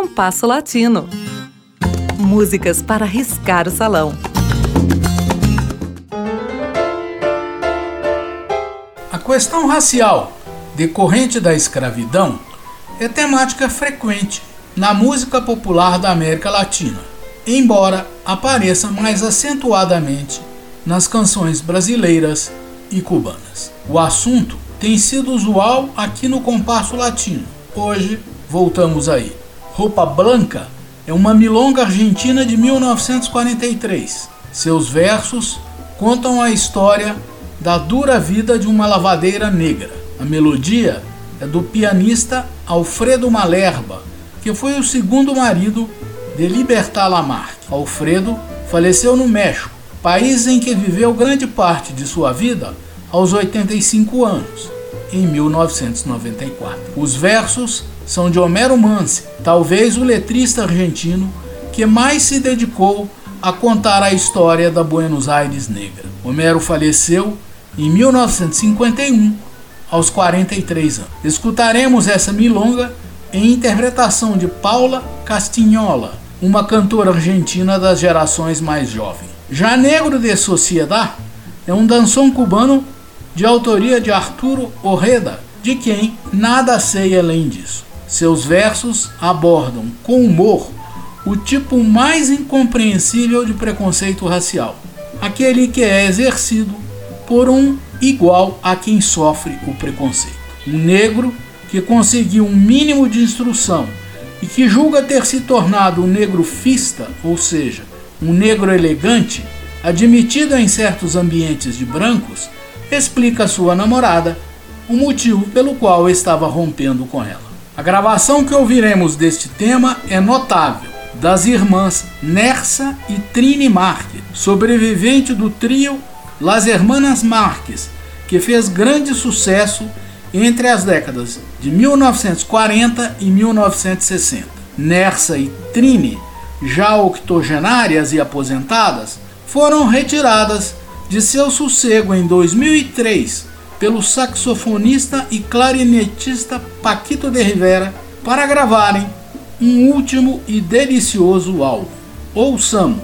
Compasso Latino. Músicas para riscar o salão. A questão racial decorrente da escravidão é temática frequente na música popular da América Latina, embora apareça mais acentuadamente nas canções brasileiras e cubanas. O assunto tem sido usual aqui no compasso latino. Hoje voltamos aí. Roupa Branca é uma milonga argentina de 1943. Seus versos contam a história da dura vida de uma lavadeira negra. A melodia é do pianista Alfredo Malerba, que foi o segundo marido de Libertad Lamarque. Alfredo faleceu no México, país em que viveu grande parte de sua vida aos 85 anos, em 1994. Os versos são de Homero Mansi, talvez o letrista argentino que mais se dedicou a contar a história da Buenos Aires negra. Homero faleceu em 1951, aos 43 anos. Escutaremos essa milonga em interpretação de Paula Castignola, uma cantora argentina das gerações mais jovens. Já Negro de Sociedade é um dançom cubano de autoria de Arturo Orreda, de quem nada sei além disso. Seus versos abordam com humor o tipo mais incompreensível de preconceito racial, aquele que é exercido por um igual a quem sofre o preconceito. Um negro que conseguiu um mínimo de instrução e que julga ter se tornado um negro fista, ou seja, um negro elegante, admitido em certos ambientes de brancos, explica a sua namorada o motivo pelo qual estava rompendo com ela. A gravação que ouviremos deste tema é notável, das irmãs Nersa e Trini Marques, sobrevivente do trio Las Hermanas Marques, que fez grande sucesso entre as décadas de 1940 e 1960. Nersa e Trini, já octogenárias e aposentadas, foram retiradas de seu sossego em 2003 pelo saxofonista e clarinetista Paquito de Rivera para gravarem um último e delicioso álbum. Ouçamos!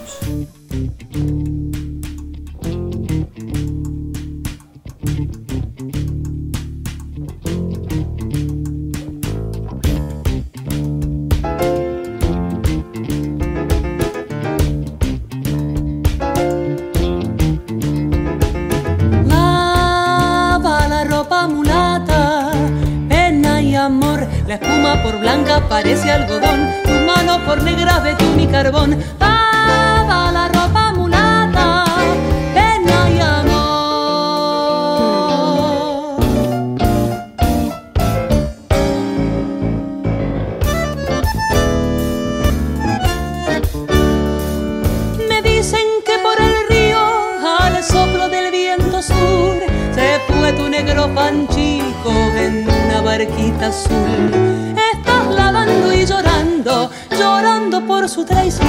Parece algodón, tu mano por negra betún y carbón.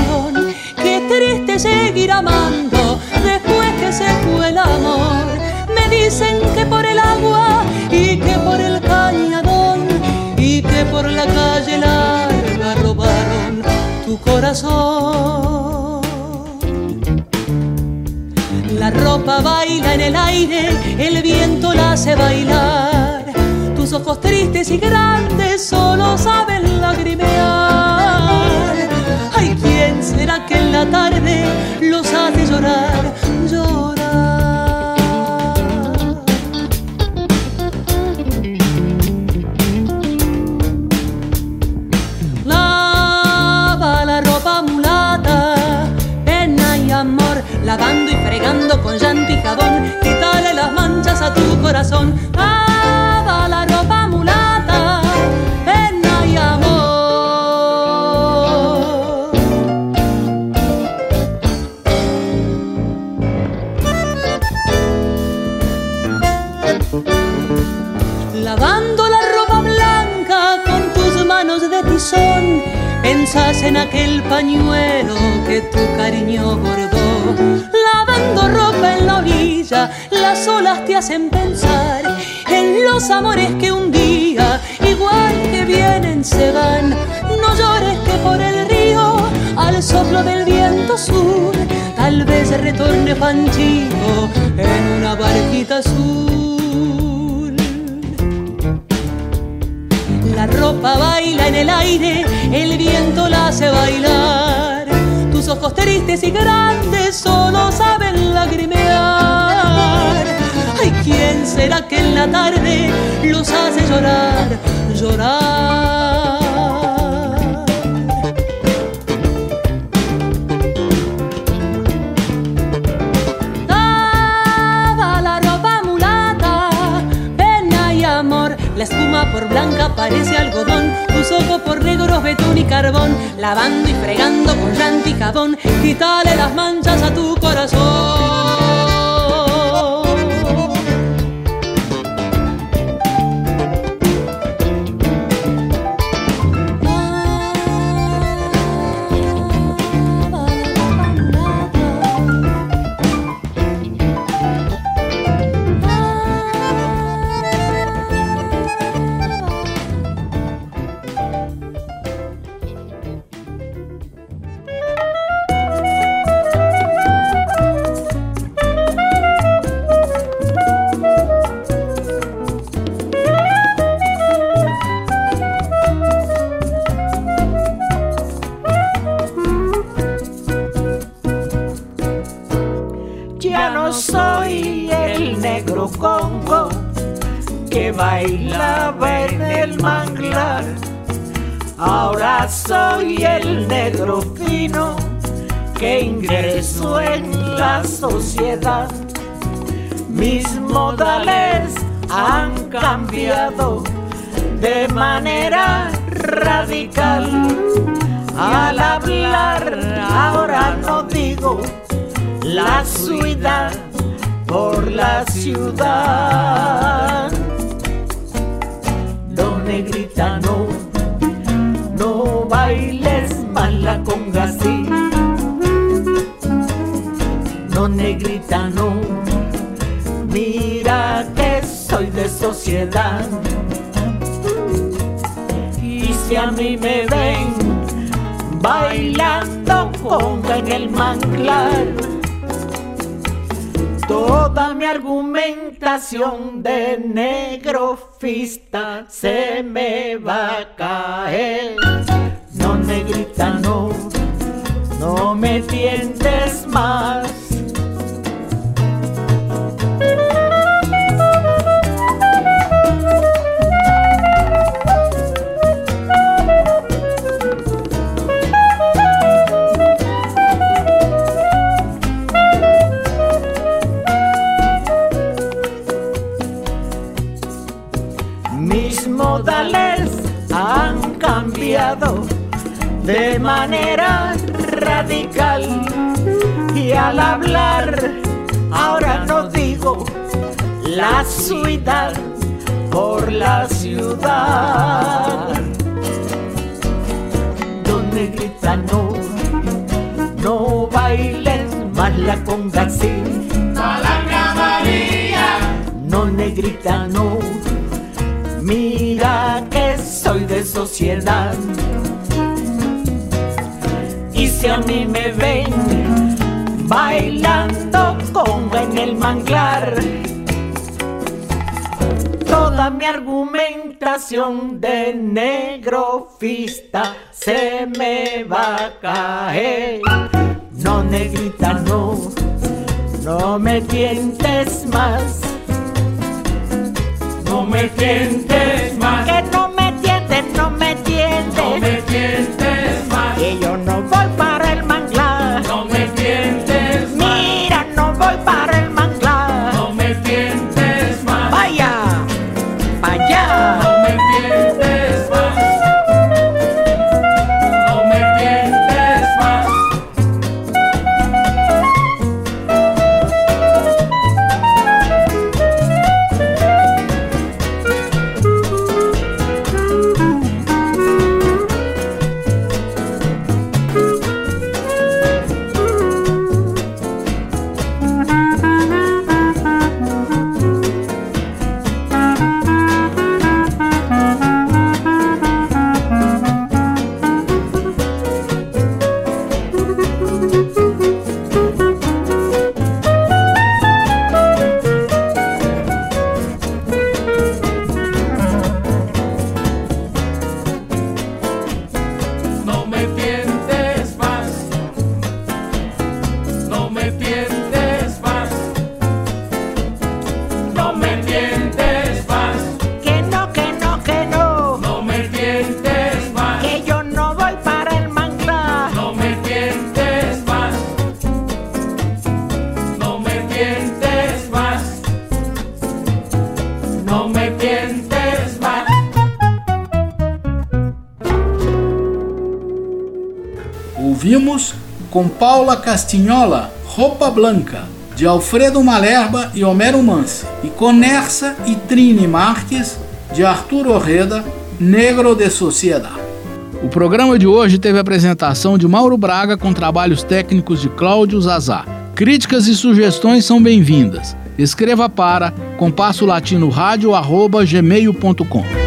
Traición. Qué triste seguir amando después que se fue el amor. Me dicen que por el agua y que por el cañadón y que por la calle larga robaron tu corazón. La ropa baila en el aire, el viento la hace bailar ojos tristes y grandes En aquel pañuelo que tu cariño bordó. Lavando ropa en la orilla, las olas te hacen pensar en los amores que un día, igual que vienen, se van. No llores que por el río al soplo del viento sur. Tal vez retorne Panchito en una barquita azul. La ropa baila en el aire, el viento la hace bailar. Tus ojos tristes y grandes solo saben lagrimear. Ay, ¿quién será que en la tarde los hace llorar, llorar? La espuma por blanca parece algodón, tus ojos por negros betún y carbón, lavando y fregando con llanto y jabón, quítale las manchas a tu corazón. Que ingreso en la sociedad. Mis modales han cambiado de manera radical. Al hablar ahora no digo la ciudad por la ciudad. Negrita, no. Mira que soy de sociedad. Y si a mí me ven bailando conga en el manglar, toda mi argumentación de negrofista se me va a caer. No, negrita, no, no me tientes más han cambiado de manera radical. Y al hablar ahora no digo la ciudad por la ciudad. Donde gritan no no bailes más la conga así no negrita no Mira que soy de sociedad. Y si a mí me ven bailando como en el manglar, toda mi argumentación de negrofista se me va a caer. No, negrita, no, no me tientes más me tientes más. Que no me tientes, no me tientes. No me tientes Ouvimos com Paula Castignola, Roupa Blanca, de Alfredo Malerba e Homero Mansi, e com Nersa e Trine Marques, de Arthur Orreda, Negro de Sociedade. O programa de hoje teve a apresentação de Mauro Braga com trabalhos técnicos de Cláudio Zazá. Críticas e sugestões são bem-vindas. Escreva para compasso latino gmail.com.